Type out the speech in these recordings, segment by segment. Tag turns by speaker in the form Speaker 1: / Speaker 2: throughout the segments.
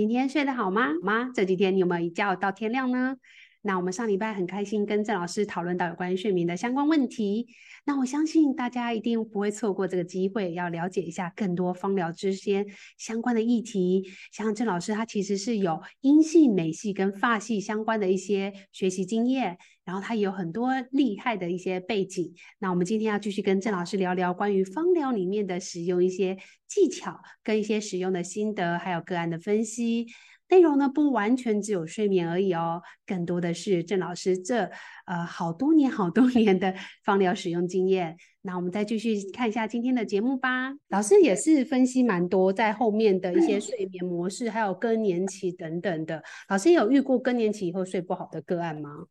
Speaker 1: 今天睡得好吗？好吗？这几天你有没有一觉到天亮呢？那我们上礼拜很开心跟郑老师讨论到有关于睡眠的相关问题。那我相信大家一定不会错过这个机会，要了解一下更多芳疗之间相关的议题。像郑老师，他其实是有英系、美系跟法系相关的一些学习经验，然后他也有很多厉害的一些背景。那我们今天要继续跟郑老师聊聊关于芳疗里面的使用一些技巧，跟一些使用的心得，还有个案的分析。内容呢，不完全只有睡眠而已哦，更多的是郑老师这呃好多年好多年的放疗使用经验。那我们再继续看一下今天的节目吧。老师也是分析蛮多在后面的一些睡眠模式，还有更年期等等的。老师有遇过更年期以后睡不好的个案吗？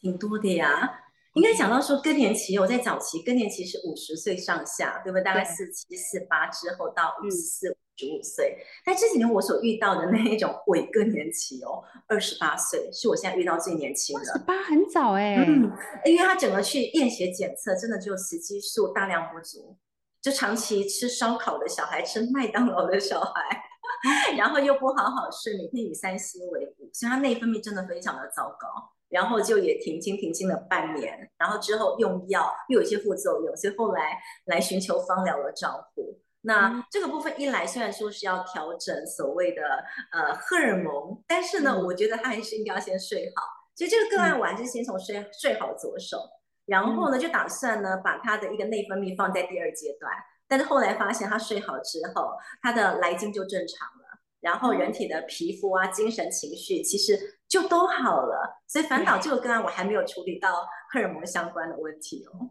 Speaker 2: 挺多的呀。应该讲到说更年期，我在早期更年期是五十岁上下，对不对？大概四七四八之后到五十四五十五岁。但这几年我所遇到的那一种伪更年期哦，二十八岁是我现在遇到最年轻的。
Speaker 1: 二十八很早哎、欸，
Speaker 2: 嗯，因为他整个去验血检测，真的就雌激素大量不足，就长期吃烧烤的小孩，吃麦当劳的小孩，然后又不好好睡，每天以三 C 为伍，所以他内分泌真的非常的糟糕。然后就也停经停经了半年，然后之后用药又有一些副作用，所以后来来寻求芳疗的照顾。那这个部分一来，虽然说是要调整所谓的呃荷尔蒙，但是呢，我觉得他还是应该要先睡好。所以这个个案，我还是先从睡睡好着手，然后呢，就打算呢把他的一个内分泌放在第二阶段。但是后来发现他睡好之后，他的来经就正常了，然后人体的皮肤啊、精神、情绪其实。就都好了，所以烦恼这个个案我还没有处理到荷尔蒙相关的问题哦。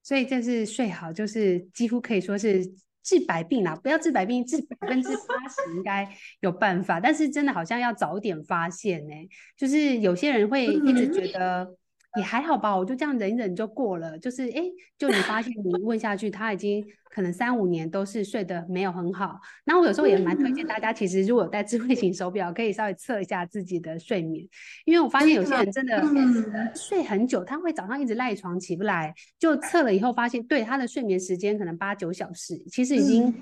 Speaker 1: 所以这是睡好，就是几乎可以说是治百病啦。不要治百病，治百分之八十应该有办法。但是真的好像要早点发现呢，就是有些人会一直觉得。也还好吧，我就这样忍忍就过了。就是哎，就你发现你问下去，他已经可能三五年都是睡得没有很好。那我有时候也蛮推荐大家，其实如果戴智慧型手表，可以稍微测一下自己的睡眠，因为我发现有些人真的睡很久，他会早上一直赖床起不来。就测了以后发现，对他的睡眠时间可能八九小时，其实已经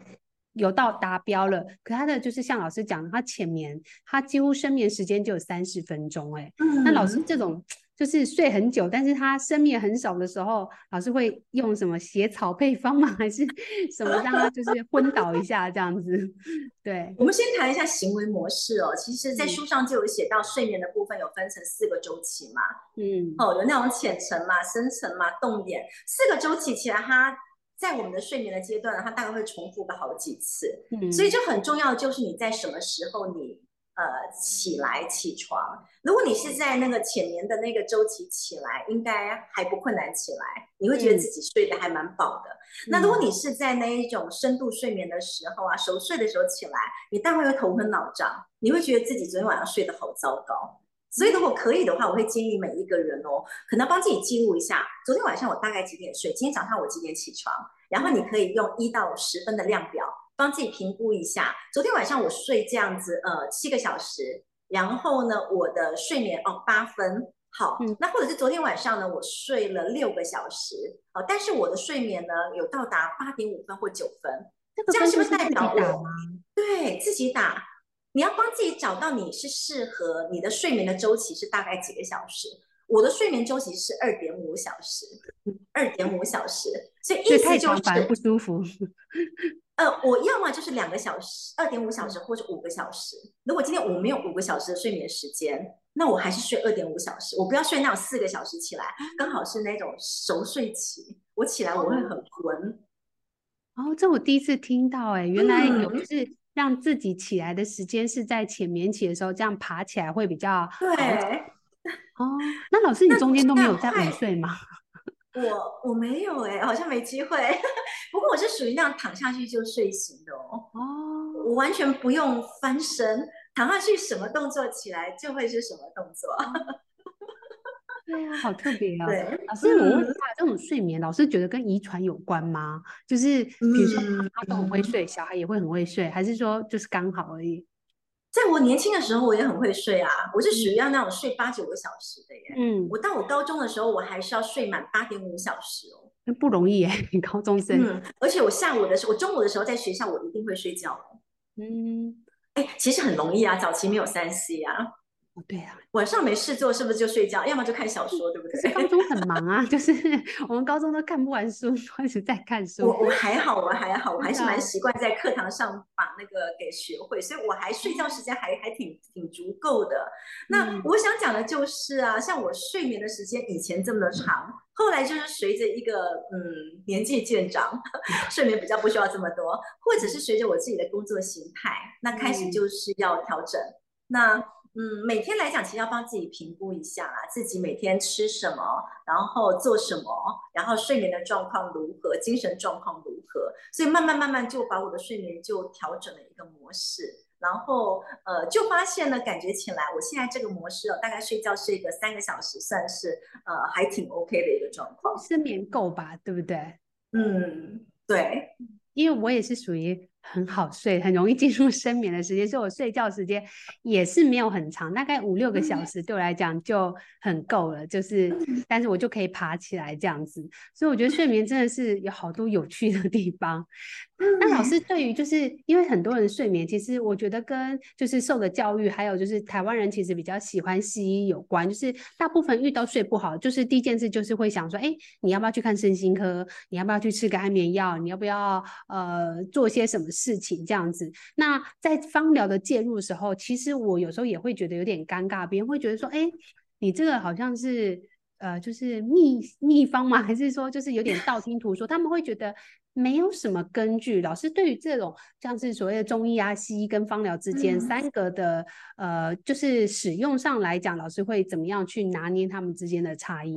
Speaker 1: 有到达标了。可他的就是像老师讲的，他浅眠，他几乎深眠时间就有三十分钟。哎，那老师这种。就是睡很久，但是他深眠很少的时候，老师会用什么血草配方吗？还是什么让他就是昏倒一下这样子？对，
Speaker 2: 我们先谈一下行为模式哦。其实，在书上就有写到睡眠的部分有分成四个周期嘛。嗯，哦，有那种浅层嘛、深层嘛、动眼四个周期其实，它在我们的睡眠的阶段，它大概会重复个好几次。嗯，所以就很重要就是你在什么时候你。呃，起来起床，如果你是在那个浅眠的那个周期起来，应该还不困难起来，你会觉得自己睡得还蛮饱的。嗯、那如果你是在那一种深度睡眠的时候啊，熟睡的时候起来，你大概会头昏脑胀，你会觉得自己昨天晚上睡得好糟糕。所以如果可以的话，我会建议每一个人哦，可能帮自己记录一下，昨天晚上我大概几点睡，今天早上我几点起床，然后你可以用一到十分的量表。帮自己评估一下，昨天晚上我睡这样子，呃，七个小时，然后呢，我的睡眠哦八分，好，嗯，那或者是昨天晚上呢，我睡了六个小时，哦，但是我的睡眠呢有到达八点五分或九分，这样是不是代表我？对，自己打，你要帮自己找到你是适合你的睡眠的周期是大概几个小时？我的睡眠周期是二点五小时，二点五小时，所以意思就是
Speaker 1: 太不舒服。
Speaker 2: 呃，我要么就是两个小时，二点五小时或者五个小时。如果今天我没有五个小时的睡眠时间，那我还是睡二点五小时。我不要睡那种四个小时起来，刚好是那种熟睡期。我起来我会很困。
Speaker 1: 哦，这我第一次听到，哎，原来有就是让自己起来的时间是在浅眠期的时候，这样爬起来会比较
Speaker 2: 对。
Speaker 1: 哦，那老师你中间都没有在午睡吗？
Speaker 2: 我我没有哎、欸，好像没机会。不过我是属于那样躺下去就睡醒的哦。哦，我完全不用翻身，躺下去什么动作起来就会是什么动作。
Speaker 1: 对啊，好特别啊！对，老师，我问一下，这种睡眠，老师觉得跟遗传有关吗？就是比如说他都很会睡，小孩也会很会睡，还是说就是刚好而已？
Speaker 2: 在我年轻的时候，我也很会睡啊，我是属于要那种睡八九个小时的耶。嗯，我到我高中的时候，我还是要睡满八点五小时哦，
Speaker 1: 那不容易耶，你高中生。
Speaker 2: 嗯，而且我下午的时候，我中午的时候在学校，我一定会睡觉。
Speaker 1: 嗯，
Speaker 2: 哎，其实很容易啊，早期没有三 C 啊。
Speaker 1: 哦，对啊，
Speaker 2: 晚上没事做是不是就睡觉？要么就看小说，对不对？
Speaker 1: 高中很忙啊，就是我们高中都看不完书，一直在看书。
Speaker 2: 我我还好，我还好，我还是蛮习惯在课堂上把那个给学会，所以我还睡觉时间还还挺挺足够的。那我想讲的就是啊，像我睡眠的时间以前这么的长，后来就是随着一个嗯年纪渐长，睡眠比较不需要这么多，或者是随着我自己的工作形态，那开始就是要调整。那嗯，每天来讲，其实要帮自己评估一下啊，自己每天吃什么，然后做什么，然后睡眠的状况如何，精神状况如何，所以慢慢慢慢就把我的睡眠就调整了一个模式，然后呃，就发现呢，感觉起来我现在这个模式哦，大概睡觉睡个三个小时，算是呃还挺 OK 的一个状况，
Speaker 1: 睡眠够吧，对不对？
Speaker 2: 嗯，对，
Speaker 1: 因为我也是属于。很好睡，很容易进入深眠的时间，所以我睡觉时间也是没有很长，大概五六个小时对我来讲就很够了。就是，但是我就可以爬起来这样子，所以我觉得睡眠真的是有好多有趣的地方。那老师对于就是因为很多人睡眠，其实我觉得跟就是受的教育，还有就是台湾人其实比较喜欢西医有关。就是大部分遇到睡不好，就是第一件事就是会想说，哎，你要不要去看身心科？你要不要去吃个安眠药？你要不要呃做些什么事情这样子？那在芳疗的介入的时候，其实我有时候也会觉得有点尴尬，别人会觉得说，哎，你这个好像是呃就是秘秘方吗？还是说就是有点道听途说？他们会觉得。没有什么根据。老师对于这种像是所谓的中医啊、西医跟芳疗之间三个的、嗯、呃，就是使用上来讲，老师会怎么样去拿捏他们之间的差异？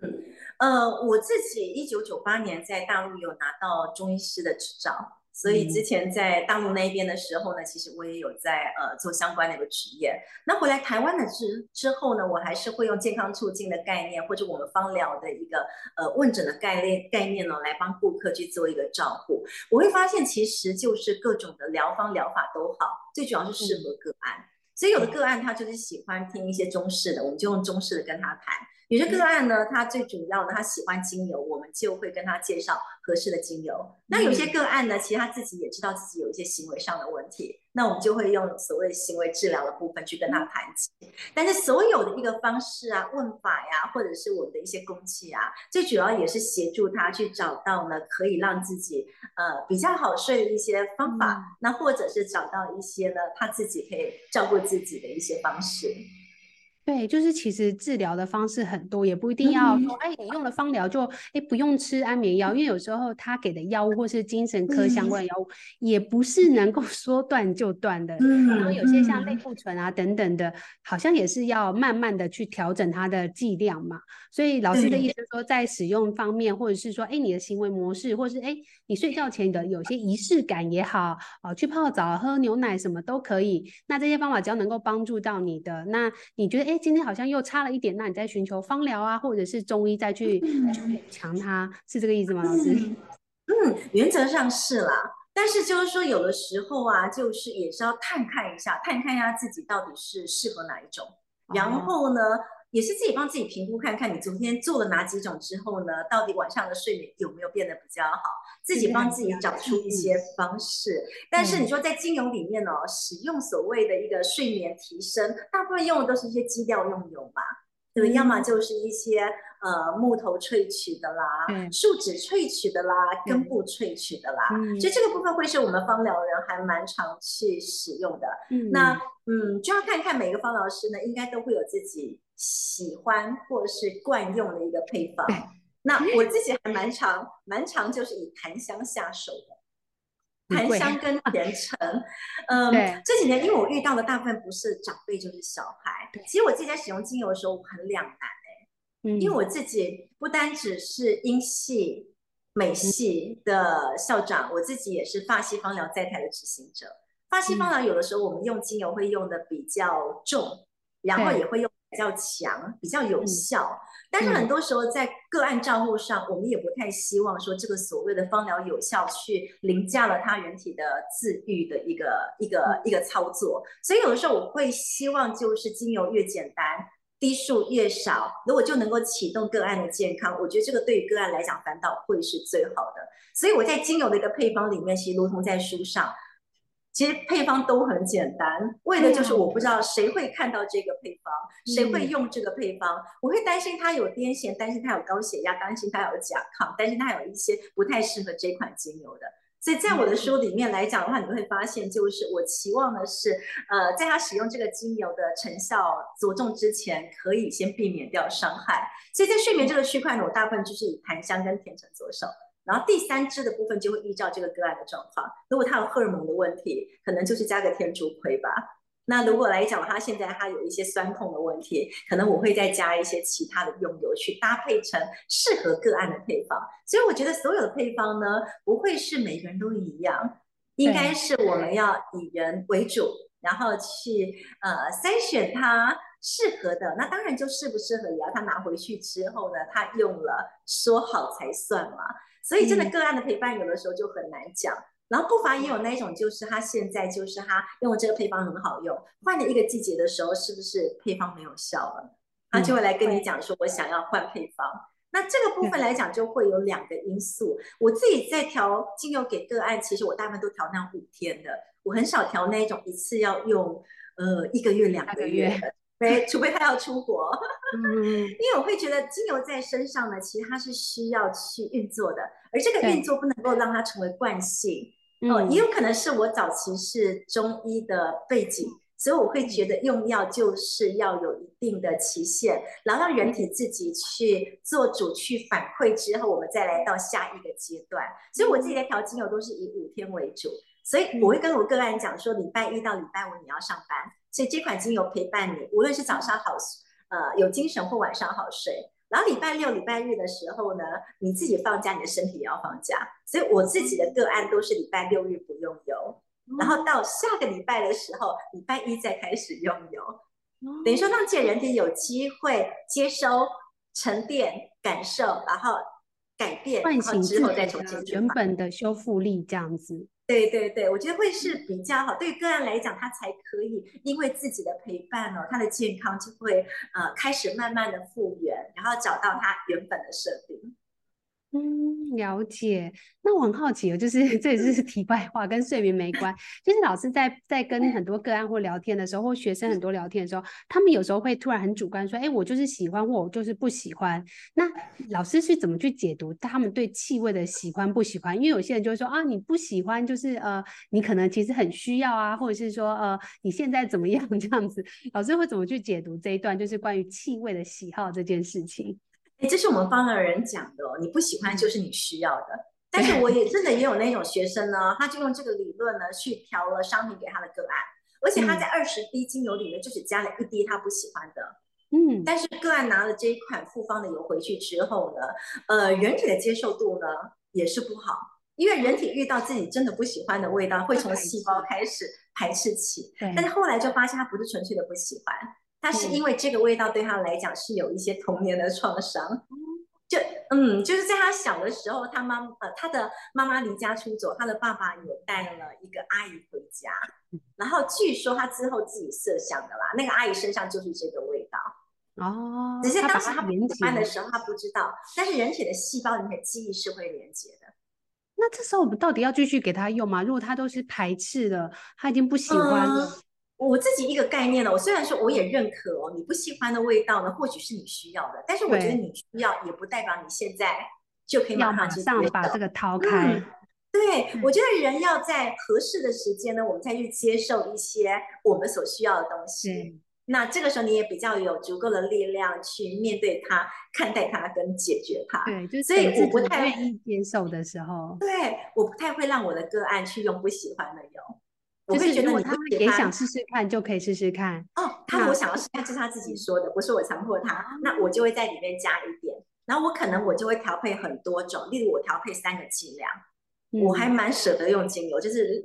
Speaker 2: 嗯，呃，我自己一九九八年在大陆有拿到中医师的执照。所以之前在大陆那边的时候呢，其实我也有在呃做相关的一个职业。那回来台湾的之之后呢，我还是会用健康促进的概念，或者我们芳疗的一个呃问诊的概念概念呢，来帮顾客去做一个照顾。我会发现，其实就是各种的疗方疗法都好，最主要是适合个案。所以有的个案他就是喜欢听一些中式的，我们就用中式的跟他谈。有些个案呢，他最主要的他喜欢精油，我们就会跟他介绍合适的精油。那有些个案呢，其实他自己也知道自己有一些行为上的问题，那我们就会用所谓行为治疗的部分去跟他谈起。但是所有的一个方式啊、问法呀，或者是我们的一些工具啊，最主要也是协助他去找到呢可以让自己呃比较好睡的一些方法，嗯、那或者是找到一些呢他自己可以照顾自己的一些方式。
Speaker 1: 对，就是其实治疗的方式很多，也不一定要说，哎，你用了芳疗就，哎，不用吃安眠药，因为有时候他给的药物或是精神科相关的药物，也不是能够 说断就断的。然后有些像类固醇啊等等的，好像也是要慢慢的去调整它的剂量嘛。所以老师的意思说，在使用方面，或者是说，哎，你的行为模式，或是哎，你睡觉前的有些仪式感也好，啊，去泡澡、喝牛奶什么都可以。那这些方法只要能够帮助到你的，那你觉得，哎。今天好像又差了一点，那你再寻求芳疗啊，或者是中医再去补强它，是这个意思吗，老师？
Speaker 2: 嗯，原则上是啦，但是就是说有的时候啊，就是也是要探看一下，探看一下自己到底是适合哪一种，然后呢。哦也是自己帮自己评估看看，你昨天做了哪几种之后呢，到底晚上的睡眠有没有变得比较好？自己帮自己找出一些方式。但是你说在精油里面呢、哦，使用所谓的一个睡眠提升，大部分用的都是一些基调用油嘛，对？要么就是一些呃木头萃取的啦，树脂萃取的啦，根部萃取的啦，所以这个部分会是我们芳疗人还蛮常去使用的。那嗯，就要看看每个芳疗师呢，应该都会有自己。喜欢或是惯用的一个配方，那我自己还蛮常蛮常就是以檀香下手的，檀香跟 甜橙，嗯，这几年因为我遇到的大部分不是长辈就是小孩，其实我自己在使用精油的时候我很两难哎、欸，因为我自己不单只是英系美系的校长，我自己也是发西芳疗在台的执行者。发西芳疗有的时候我们用精油会用的比较重，然后也会用。比较强，比较有效，嗯、但是很多时候在个案照护上，嗯、我们也不太希望说这个所谓的芳疗有效去凌驾了他人体的自愈的一个一个一个操作，所以有的时候我会希望就是精油越简单，滴数越少，如果就能够启动个案的健康，我觉得这个对于个案来讲反倒会是最好的。所以我在精油的一个配方里面，其实如同在书上。其实配方都很简单，为的就是我不知道谁会看到这个配方，嗯、谁会用这个配方。我会担心他有癫痫，担心他有高血压，担心他有甲亢，担心他有一些不太适合这款精油的。所以在我的书里面来讲的话，你会发现，就是我期望的是，呃，在他使用这个精油的成效着重之前，可以先避免掉伤害。所以在睡眠这个区块呢，我大部分就是以檀香跟甜橙着手，然后第三支的部分就会依照这个个案的状况，如果他有荷尔蒙的问题，可能就是加个天竺葵吧。那如果来讲，他现在他有一些酸痛的问题，可能我会再加一些其他的用油去搭配成适合个案的配方。所以我觉得所有的配方呢，不会是每个人都一样，应该是我们要以人为主，然后去呃筛选它适合的。那当然就适不适合也要他拿回去之后呢，他用了说好才算嘛。所以真的个案的陪伴有的时候就很难讲。然后不乏也有那一种，就是他现在就是他用这个配方很好用，换了一个季节的时候，是不是配方没有效了？他就会来跟你讲说，我想要换配方。嗯、那这个部分来讲，就会有两个因素。我自己在调精油给个案，其实我大部分都调那五天的，我很少调那一种一次要用呃一个月两个月的，对，除非他要出国。嗯，因为我会觉得精油在身上呢，其实它是需要去运作的。而这个运作不能够让它成为惯性，哦，也有可能是我早期是中医的背景，所以我会觉得用药就是要有一定的期限，然后让人体自己去做主去反馈之后，我们再来到下一个阶段。所以我自己在调精油都是以五天为主，所以我会跟我个案讲说，礼拜一到礼拜五你要上班，所以这款精油陪伴你，无论是早上好，呃，有精神或晚上好睡。然后礼拜六、礼拜日的时候呢，你自己放假，你的身体也要放假。所以我自己的个案都是礼拜六日不用油，然后到下个礼拜的时候，礼拜一再开始用油，等于说让这人体有机会接收、沉淀、感受，然后改变，唤醒之后再重新
Speaker 1: 原本的修复力这样子。
Speaker 2: 对对对，我觉得会是比较好。对个案来讲，他才可以因为自己的陪伴哦，他的健康就会呃开始慢慢的复原，然后找到他原本的设定。
Speaker 1: 嗯，了解。那我很好奇哦，就是 这也是题外话，跟睡眠没关。就是老师在在跟很多个案或聊天的时候，或学生很多聊天的时候，他们有时候会突然很主观说：“哎，我就是喜欢，或我就是不喜欢。”那老师是怎么去解读他们对气味的喜欢不喜欢？因为有些人就会说：“啊，你不喜欢，就是呃，你可能其实很需要啊，或者是说呃，你现在怎么样这样子？”老师会怎么去解读这一段，就是关于气味的喜好这件事情？
Speaker 2: 哎，这是我们方的人讲的哦，你不喜欢就是你需要的。但是我也真的也有那种学生呢，他就用这个理论呢去调了商品给他的个案，而且他在二十滴精油里面就只加了一滴他不喜欢的。嗯，但是个案拿了这一款复方的油回去之后呢，呃，人体的接受度呢也是不好，因为人体遇到自己真的不喜欢的味道，会从细胞开始排斥起。对，但是后来就发现他不是纯粹的不喜欢。他是因为这个味道对他来讲是有一些童年的创伤，就嗯，就是在他小的时候，他妈呃他的妈妈离家出走，他的爸爸也带了一个阿姨回家，然后据说他之后自己设想的啦，那个阿姨身上就是这个味道哦，只是当时他不喜欢的时候他不知道，但是人体的细胞里面记忆是会连接的。
Speaker 1: 那这时候我们到底要继续给他用吗？如果他都是排斥的，他已经不喜欢了。嗯
Speaker 2: 我自己一个概念呢，我虽然说我也认可哦，你不喜欢的味道呢，或许是你需要的，但是我觉得你需要也不代表你现在就可以马上，
Speaker 1: 马上把这个掏开。
Speaker 2: 嗯、对、嗯，我觉得人要在合适的时间呢，我们再去接受一些我们所需要的东西。那这个时候你也比较有足够的力量去面对它、看待它跟解决它。
Speaker 1: 对，就是所以我不太愿意接受的时候，
Speaker 2: 对，我不太会让我的个案去用不喜欢的油。
Speaker 1: 我会觉得他也想试试看，就可以试试看
Speaker 2: 哦。他我想要试试看，这是他自己说的，不是我强迫他。那我就会在里面加一点，然后我可能我就会调配很多种，例如我调配三个剂量，嗯、我还蛮舍得用精油，就是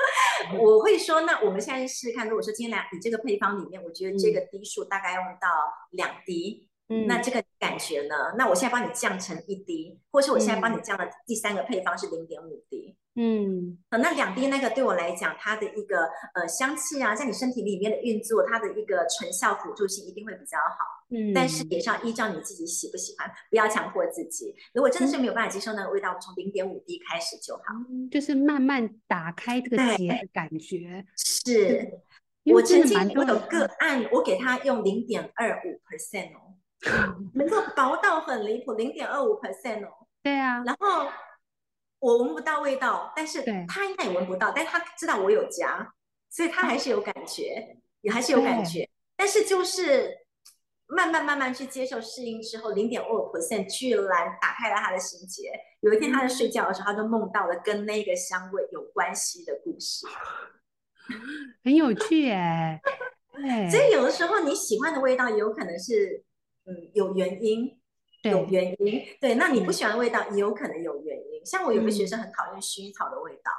Speaker 2: 我会说，那我们现在试试看，如果说今天来你这个配方里面，我觉得这个滴数大概用到两滴，嗯，那这个感觉呢？那我现在帮你降成一滴，或是我现在帮你降的第三个配方是零点五滴。
Speaker 1: 嗯，
Speaker 2: 那两滴那个对我来讲，它的一个呃香气啊，在你身体里面的运作，它的一个成效辅助性一定会比较好。嗯，但是也是要依照你自己喜不喜欢，不要强迫自己。如果真的是没有办法接受那个味道，我们从零点五滴开始就好。
Speaker 1: 嗯，就是慢慢打开这个结的感觉。
Speaker 2: 是，我曾经我有个案，我给他用零点二五 percent 哦。能够薄到很离谱，零点二五 percent 哦。
Speaker 1: 对啊，
Speaker 2: 然后我闻不到味道，但是他应该也闻不到，但他知道我有家，所以他还是有感觉，也还是有感觉。但是就是慢慢慢慢去接受适应之后，零点二五 percent 居然打开了他的心结。有一天他在睡觉的时候，他就梦到了跟那个香味有关系的故事，
Speaker 1: 很有趣哎。
Speaker 2: 所以有的时候你喜欢的味道，也有可能是。嗯，有原因，有原因，对。那你不喜欢的味道，也有可能有原因。像我有个学生很讨厌薰衣草的味道，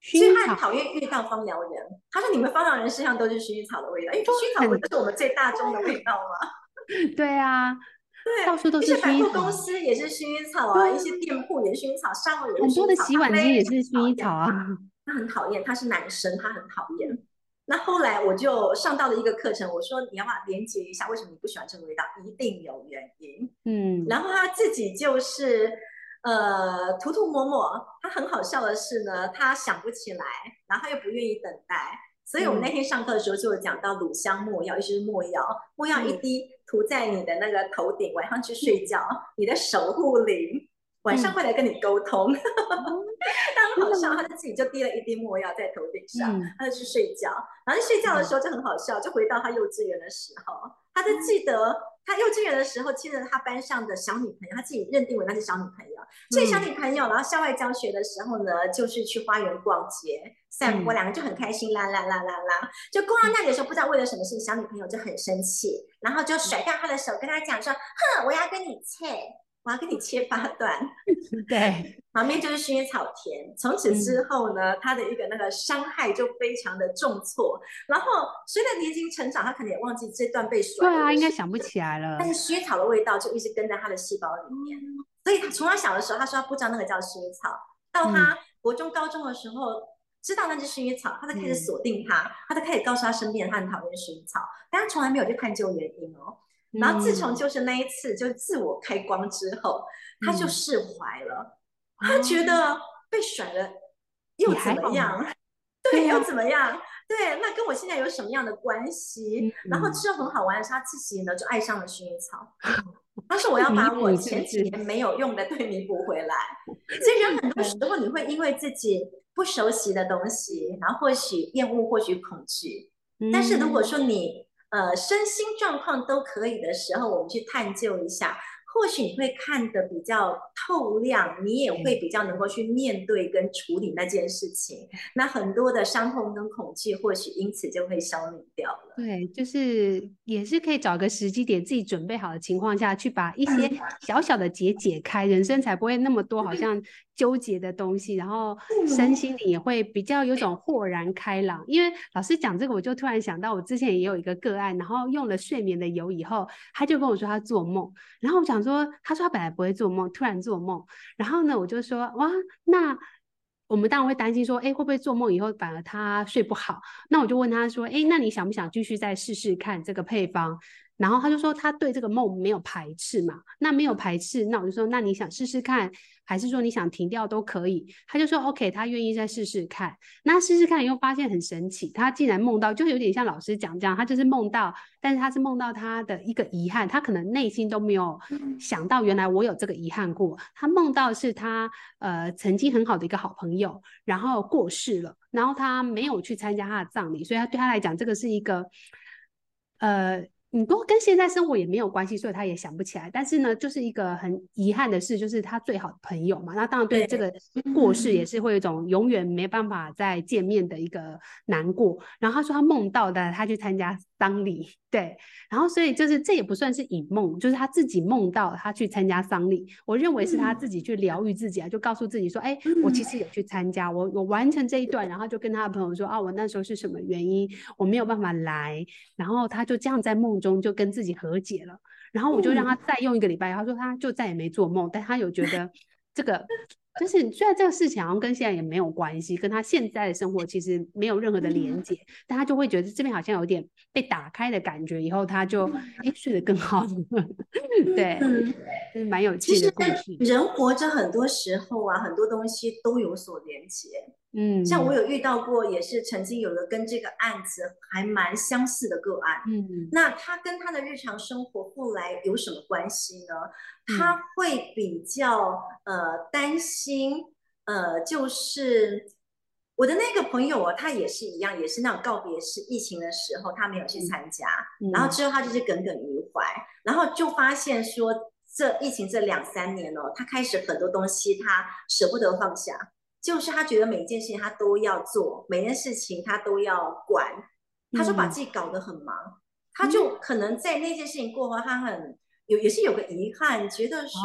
Speaker 2: 所以他很讨厌遇到芳疗人。他说：“你们芳疗人身上都是薰衣草的味道，因为薰衣草不是我们最大众的味道吗？” 对
Speaker 1: 啊，
Speaker 2: 对，
Speaker 1: 到处都是。
Speaker 2: 一些百货公司也是薰衣草啊，一些店铺也是薰衣草，上面有
Speaker 1: 很多的洗碗机也是薰衣草啊。
Speaker 2: 他很讨厌，他是男生，他很讨厌。那后来我就上到了一个课程，我说你要不要连接一下，为什么你不喜欢这个味道？一定有原因。嗯，然后他自己就是呃涂涂抹抹，他很好笑的是呢，他想不起来，然后他又不愿意等待，所以我们那天上课的时候就有讲到乳香没药，尤其是没药，没药一滴涂在你的那个头顶，晚上去睡觉，你的守护灵。晚上会来跟你沟通，他很好笑，他就自己就滴了一滴没药在头顶上，嗯、他就去睡觉。然后睡觉的时候就很好笑，就回到他幼稚园的时候，他就记得他幼稚园的时候牵着他班上的小女朋友，他自己认定为那是小女朋友。所以小女朋友，然后校外教学的时候呢，就是去花园逛街散步，两个就很开心，啦啦啦啦啦。就逛到那里的时候，不知道为了什么事，小女朋友就很生气，然后就甩掉他的手，跟他讲说：“哼，我要跟你切。”我要给你切八段，
Speaker 1: 对，
Speaker 2: 旁边就是薰衣草田。从此之后呢，他的一个那个伤害就非常的重挫。然后随着年龄成长，他可能也忘记这段被甩。
Speaker 1: 对啊，应该想不起来了。
Speaker 2: 但是薰衣草的味道就一直跟在他的细胞里面。所以他从他小的时候，他说他不知道那个叫薰衣草。到他国中、高中的时候，知道那是薰衣草，他就开始锁定他，他就开始告诉他身边他很讨厌薰衣草，但他从来没有去探究原因哦。然后自从就是那一次，就自我开光之后，嗯、他就释怀了。嗯、他觉得被甩了又怎么样？对，又怎么样？对，那跟我现在有什么样的关系？嗯、然后之后很好玩的是，他自己呢就爱上了薰衣草。他说：“我要把我前几年没有用的对弥补回来。”所以人很多时候你会因为自己不熟悉的东西，然后或许厌恶，或许恐惧。嗯、但是如果说你呃，身心状况都可以的时候，我们去探究一下。或许你会看得比较透亮，你也会比较能够去面对跟处理那件事情。那很多的伤痛跟恐惧，或许因此就会消弭掉了。
Speaker 1: 对，就是也是可以找个时机点，自己准备好的情况下去把一些小小的结解开，人生才不会那么多好像纠结的东西，然后身心里也会比较有种豁然开朗。因为老师讲这个，我就突然想到，我之前也有一个个案，然后用了睡眠的油以后，他就跟我说他做梦，然后我想。说，他说他本来不会做梦，突然做梦，然后呢，我就说，哇，那我们当然会担心说，哎，会不会做梦以后反而他睡不好？那我就问他说，哎，那你想不想继续再试试看这个配方？然后他就说他对这个梦没有排斥嘛，那没有排斥，那我就说，那你想试试看？还是说你想停掉都可以，他就说 OK，他愿意再试试看。那试试看以后发现很神奇，他竟然梦到，就有点像老师讲这样，他就是梦到，但是他是梦到他的一个遗憾，他可能内心都没有想到原来我有这个遗憾过。他梦到是他呃曾经很好的一个好朋友，然后过世了，然后他没有去参加他的葬礼，所以他对他来讲这个是一个呃。你都跟现在生活也没有关系，所以他也想不起来。但是呢，就是一个很遗憾的事，就是他最好的朋友嘛。那当然对这个过世也是会有一种永远没办法再见面的一个难过。然后他说他梦到的，他去参加丧礼，对。然后所以就是这也不算是隐梦，就是他自己梦到他去参加丧礼。我认为是他自己去疗愈自己啊，就告诉自己说，哎，我其实有去参加，我我完成这一段，然后就跟他的朋友说，啊，我那时候是什么原因，我没有办法来。然后他就这样在梦中就跟自己和解了，然后我就让他再用一个礼拜，他说他就再也没做梦，但他有觉得这个。就是虽然这个事情好像跟现在也没有关系，跟他现在的生活其实没有任何的连接，嗯、但他就会觉得这边好像有点被打开的感觉，以后他就哎、嗯、睡得更好。对，嗯，是蛮有趣的故事。
Speaker 2: 人活着很多时候啊，很多东西都有所连接。嗯，像我有遇到过，也是曾经有个跟这个案子还蛮相似的个案。嗯，那他跟他的日常生活后来有什么关系呢？他会比较呃担心，呃，就是我的那个朋友啊，他也是一样，也是那种告别式，疫情的时候他没有去参加，嗯、然后之后他就是耿耿于怀，然后就发现说，这疫情这两三年哦，他开始很多东西他舍不得放下，就是他觉得每一件事情他都要做，每件事情他都要管，他说把自己搞得很忙，嗯、他就可能在那件事情过后，他很。有也是有个遗憾，觉得说，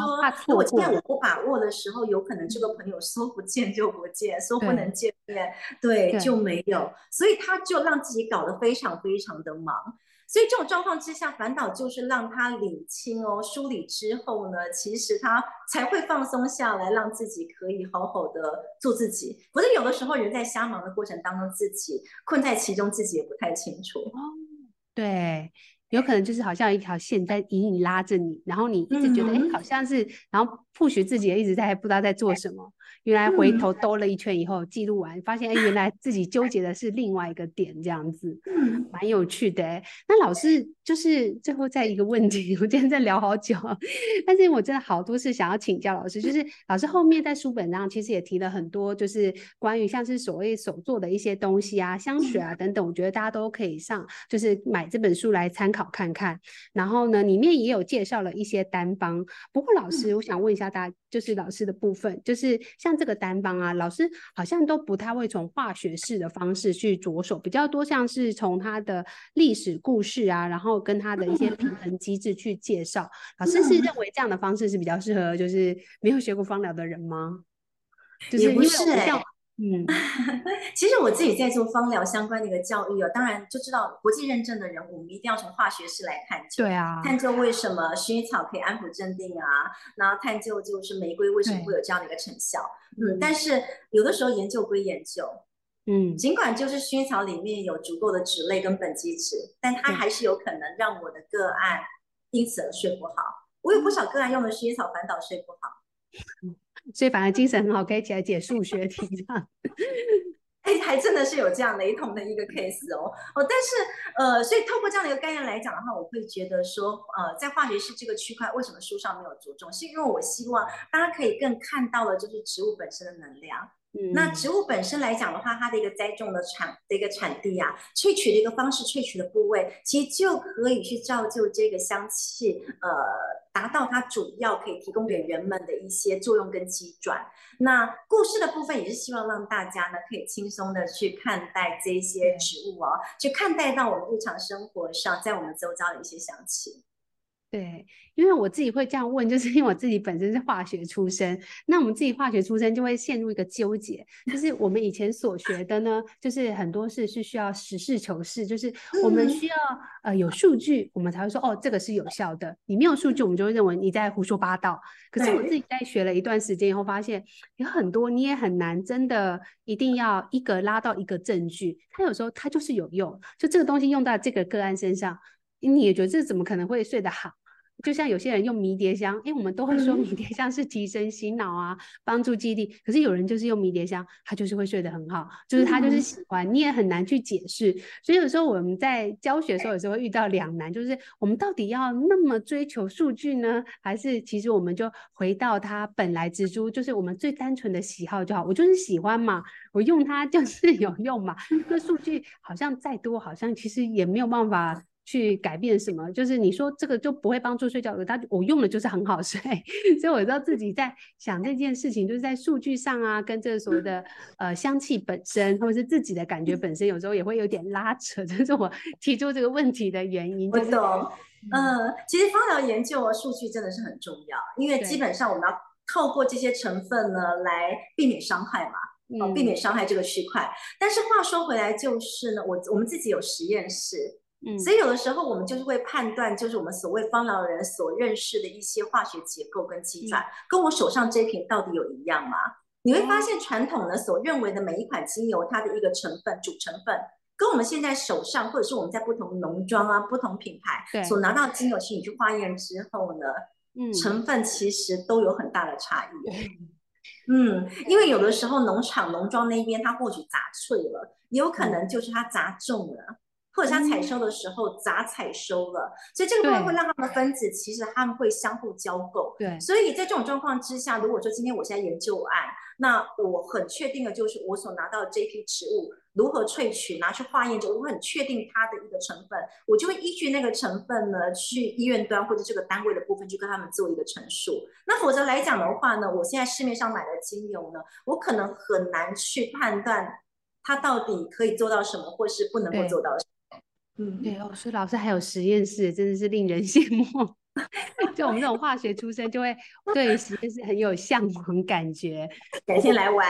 Speaker 2: 如果现在我不把握的时候，有可能这个朋友说不见就不见，说不能见面，对，对就没有，所以他就让自己搞得非常非常的忙。所以这种状况之下，反倒就是让他理清哦，梳理之后呢，其实他才会放松下来，让自己可以好好的做自己。否则有的时候人在瞎忙的过程当中，自己困在其中，自己也不太清楚。哦，
Speaker 1: 对。有可能就是好像有一条线在隐隐拉着你，然后你一直觉得哎、嗯，好像是，然后 push 自己也一直在不知道在做什么。原来回头兜了一圈以后，记录完发现哎，原来自己纠结的是另外一个点，这样子，蛮有趣的。那老师就是最后再一个问题，我今天在聊好久，但是我真的好多事想要请教老师，就是老师后面在书本上其实也提了很多，就是关于像是所谓手作的一些东西啊，香水啊等等，我觉得大家都可以上，就是买这本书来参考。看看，然后呢，里面也有介绍了一些单方。不过老师，我想问一下大家，就是老师的部分，就是像这个单方啊，老师好像都不太会从化学式的方式去着手，比较多像是从他的历史故事啊，然后跟他的一些平衡机制去介绍。老师是认为这样的方式是比较适合，就是没有学过芳疗的人吗？就是因为我。嗯，
Speaker 2: 其实我自己在做芳疗相关的一个教育哦，当然就知道国际认证的人，我们一定要从化学式来探究。
Speaker 1: 对啊，
Speaker 2: 探究为什么薰衣草可以安抚镇定啊，然后探究就是玫瑰为什么会有这样的一个成效。嗯，但是有的时候研究归研究，嗯，尽管就是薰衣草里面有足够的脂类跟苯基酯，但它还是有可能让我的个案因此而睡不好。我有不少个案用的薰衣草反倒睡不好。
Speaker 1: 嗯所以反而精神很好，可以起来解数学题这样。
Speaker 2: 哎、还真的是有这样雷同的一个 case 哦哦，但是呃，所以透过这样的一个概念来讲的话，我会觉得说，呃，在化学式这个区块，为什么书上没有着重？是因为我希望大家可以更看到了就是植物本身的能量。嗯，那植物本身来讲的话，它的一个栽种的产的一个产地啊，萃取的一个方式，萃取的部位，其实就可以去造就这个香气，呃。达到它主要可以提供给人们的一些作用跟机转。那故事的部分也是希望让大家呢可以轻松的去看待这些植物哦，去看待到我们日常生活上在我们周遭的一些香气。
Speaker 1: 对，因为我自己会这样问，就是因为我自己本身是化学出身，那我们自己化学出身就会陷入一个纠结，就是我们以前所学的呢，就是很多事是需要实事求是，就是我们需要呃有数据，我们才会说哦这个是有效的，你没有数据，我们就会认为你在胡说八道。可是我自己在学了一段时间以后，发现有很多你也很难真的一定要一个拉到一个证据，它有时候它就是有用，就这个东西用到这个个案身上。你也觉得这怎么可能会睡得好？就像有些人用迷迭香，哎，我们都会说迷迭香是提神醒脑啊，帮助记忆力。可是有人就是用迷迭香，他就是会睡得很好，就是他就是喜欢，你也很难去解释。所以有时候我们在教学的时候，有时候会遇到两难，就是我们到底要那么追求数据呢，还是其实我们就回到它本来之初，就是我们最单纯的喜好就好。我就是喜欢嘛，我用它就是有用嘛。那数据好像再多，好像其实也没有办法。去改变什么？就是你说这个就不会帮助睡觉的，他我用的就是很好 睡，所以我知道自己在想这件事情，就是在数据上啊，跟这个所谓的呃香气本身，或者是自己的感觉本身，有时候也会有点拉扯，这是我提出这个问题的原因。
Speaker 2: 我懂，嗯，其实芳疗研究啊，数据真的是很重要，因为基本上我们要透过这些成分呢，来避免伤害嘛，嗯，避免伤害这个区块。但是话说回来，就是呢，我我们自己有实验室。嗯，所以有的时候我们就是会判断，就是我们所谓芳疗人所认识的一些化学结构跟机转，嗯、跟我手上这瓶到底有一样吗？你会发现传统的所认为的每一款精油，它的一个成分主成分，跟我们现在手上或者是我们在不同农庄啊、不同品牌所拿到的精油，其实你去化验之后呢，嗯，成分其实都有很大的差异。嗯，因为有的时候农场农庄那边它或许砸碎了，也有可能就是它杂种了。或者它采收的时候杂采收了，所以这个部分会让它们的分子其实它们会相互交构。
Speaker 1: 对，
Speaker 2: 所以在这种状况之下，如果说今天我现在研究案，那我很确定的就是我所拿到的这批植物如何萃取，拿去化验之后，我很确定它的一个成分，我就会依据那个成分呢，去医院端或者这个单位的部分去跟他们做一个陈述。那否则来讲的话呢，我现在市面上买的精油呢，我可能很难去判断它到底可以做到什么，或是不能够做到什么。
Speaker 1: 嗯，对哦，所以老师还有实验室，真的是令人羡慕。就我们这种化学出身，就会对实验室很有向往感觉。
Speaker 2: 感谢来玩，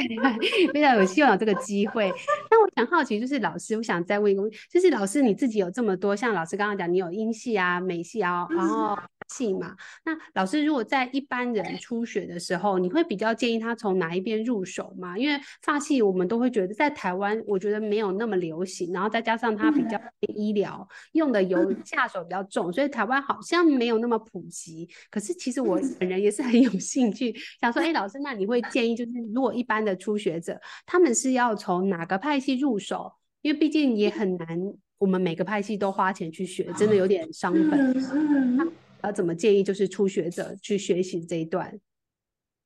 Speaker 1: 非常有希望有这个机会。那我想好奇，就是老师，我想再问一个就是老师你自己有这么多，像老师刚刚讲，你有英系啊、美系啊，然后。系嘛？那老师如果在一般人初学的时候，你会比较建议他从哪一边入手吗？因为发系我们都会觉得在台湾，我觉得没有那么流行，然后再加上它比较医疗用的油下手比较重，所以台湾好像没有那么普及。可是其实我本人也是很有兴趣，想说，哎，老师，那你会建议就是如果一般的初学者，他们是要从哪个派系入手？因为毕竟也很难，我们每个派系都花钱去学，真的有点伤本。要怎么建议？就是初学者去学习这一段。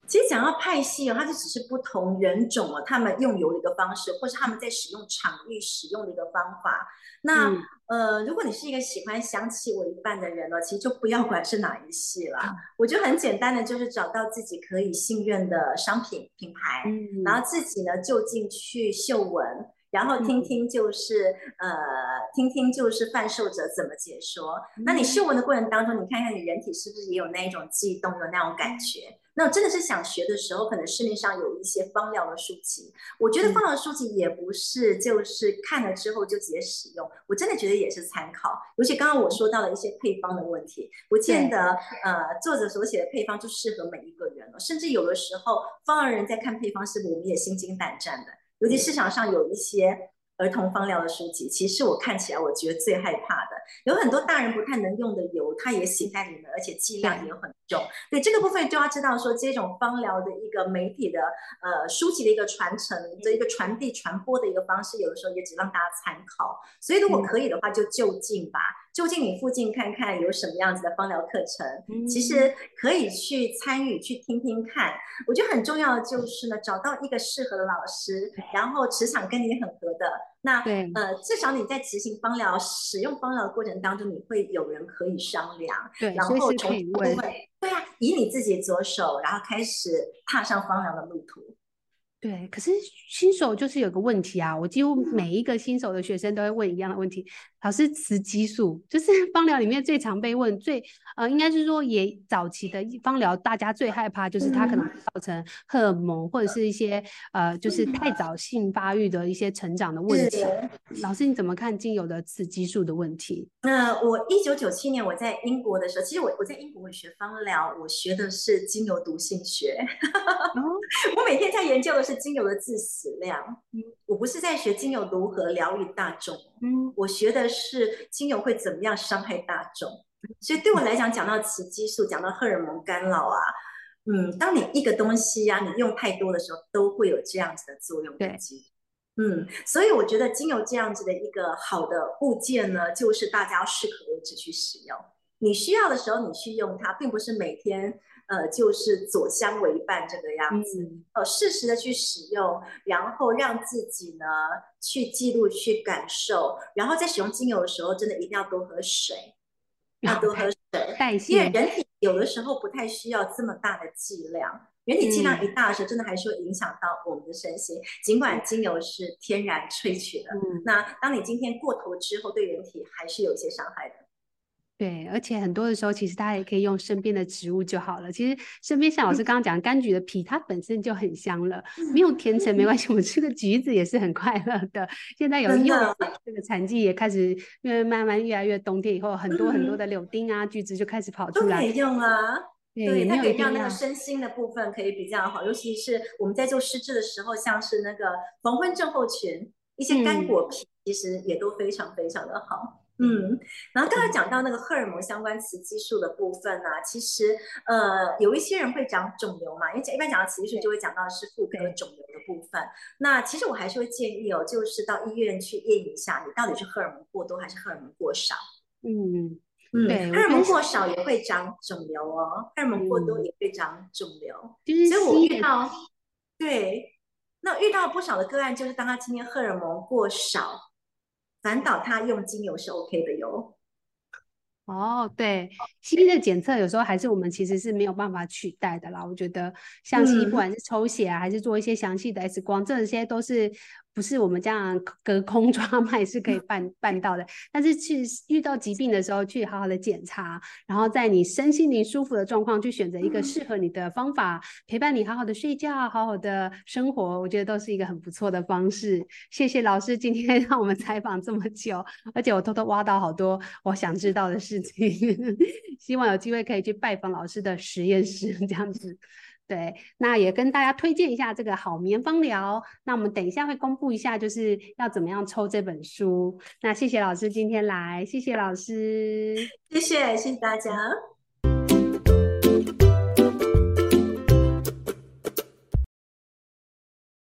Speaker 2: 其实讲到派系哦，它就只是不同人种哦，他们用油的一个方式，或是他们在使用场域使用的一个方法。那、嗯、呃，如果你是一个喜欢香气为一半的人呢，其实就不要管是哪一系啦。嗯、我觉得很简单的，就是找到自己可以信任的商品品牌，嗯、然后自己呢就近去嗅闻。然后听听就是、嗯、呃，听听就是贩售者怎么解说。嗯、那你嗅闻的过程当中，你看看你人体是不是也有那一种悸动，有那种感觉？那真的是想学的时候，可能市面上有一些芳疗的书籍。我觉得芳疗书籍也不是就是看了之后就直接使用，我真的觉得也是参考。尤其刚刚我说到了一些配方的问题，不见得呃作者所写的配方就适合每一个人了。甚至有的时候，方疗人在看配方，是不是我们也心惊胆战的？尤其市场上有一些儿童芳疗的书籍，其实我看起来我觉得最害怕的，有很多大人不太能用的油，它也写在里面，而且剂量也很重。对这个部分就要知道说，这种芳疗的一个媒体的呃书籍的一个传承的一个传递传播的一个方式，有的时候也只让大家参考。所以如果可以的话，就就近吧。就近你附近看看有什么样子的芳疗课程，嗯、其实可以去参与去听听看。我觉得很重要的就是呢，找到一个适合的老师，然后磁场跟你很合的。那对呃，至少你在执行芳疗、使用芳疗的过程当中，你会有人可以商量。对，然后从不会对啊，以你自己左手，然后开始踏上芳疗的路途。
Speaker 1: 对，可是新手就是有个问题啊，我几乎每一个新手的学生都会问一样的问题。老师，雌激素就是芳疗里面最常被问，最呃，应该是说也早期的芳疗，大家最害怕就是它可能造成荷尔蒙或者是一些呃，就是太早性发育的一些成长的问题。老师，你怎么看精油的雌激素的问题？
Speaker 2: 那我一九九七年我在英国的时候，其实我我在英国我学芳疗，我学的是精油毒性学，我每天在研究的是精油的致死量，我不是在学精油如何疗愈大众。嗯，我学的是精油会怎么样伤害大众，所以对我来讲，讲到雌激素，讲到荷尔蒙干扰啊，嗯，当你一个东西呀、啊，你用太多的时候，都会有这样子的作用。对，嗯，所以我觉得精油这样子的一个好的物件呢，就是大家要适可而止去使用。你需要的时候，你去用它，并不是每天。呃，就是左相为伴这个样子，嗯、呃，适时的去使用，然后让自己呢去记录、去感受，然后在使用精油的时候，真的一定要多喝水，要多喝水，代谢。因为人体有的时候不太需要这么大的剂量，人体剂量一大的时候，真的还是会影响到我们的身心。嗯、尽管精油是天然萃取的，嗯、那当你今天过头之后，对人体还是有一些伤害的。
Speaker 1: 对，而且很多的时候，其实大家也可以用身边的植物就好了。其实身边像老师刚刚讲，柑橘的皮它本身就很香了，没有甜橙没关系，我们吃个橘子也是很快乐的。现在有柚子这个产季也开始，因为慢慢越来越冬天以后，很多很多的柳丁啊、橘子就开始跑出来。
Speaker 2: 都可以用啊，对，它可以让那个身心的部分可以比较好，尤其是我们在做湿治的时候，像是那个黄昏症候群，一些干果皮其实也都非常非常的好。嗯，然后刚才讲到那个荷尔蒙相关雌激素的部分呢、啊，其实呃有一些人会长肿瘤嘛，因为一般讲到雌激素就会讲到是妇科肿瘤的部分。那其实我还是会建议哦，就是到医院去验一下，你到底是荷尔蒙过多还是荷尔蒙过少。
Speaker 1: 嗯
Speaker 2: 嗯，对，荷尔蒙过少也会长肿瘤哦，荷尔蒙过多也会长肿瘤。
Speaker 1: 嗯、
Speaker 2: 所以我遇到对，那遇到不少的个案，就是当他今天荷尔蒙过少。反倒他用精油是 OK 的哟。
Speaker 1: 哦，对，西医的检测有时候还是我们其实是没有办法取代的啦。我觉得像西医不管是抽血啊，嗯、还是做一些详细的 X 光，这些都是。不是我们这样隔空 抓脉是可以办办到的，但是去遇到疾病的时候，去好好的检查，然后在你身心灵舒服的状况，去选择一个适合你的方法，陪伴你好好的睡觉，好好的生活，我觉得都是一个很不错的方式。谢谢老师今天 让我们采访这么久，而且我偷偷挖到好多我想知道的事情，希望有机会可以去拜访老师的实验室，这样子。对，那也跟大家推荐一下这个好眠芳疗。那我们等一下会公布一下，就是要怎么样抽这本书。那谢谢老师今天来，谢谢老师，
Speaker 2: 谢谢谢谢大家。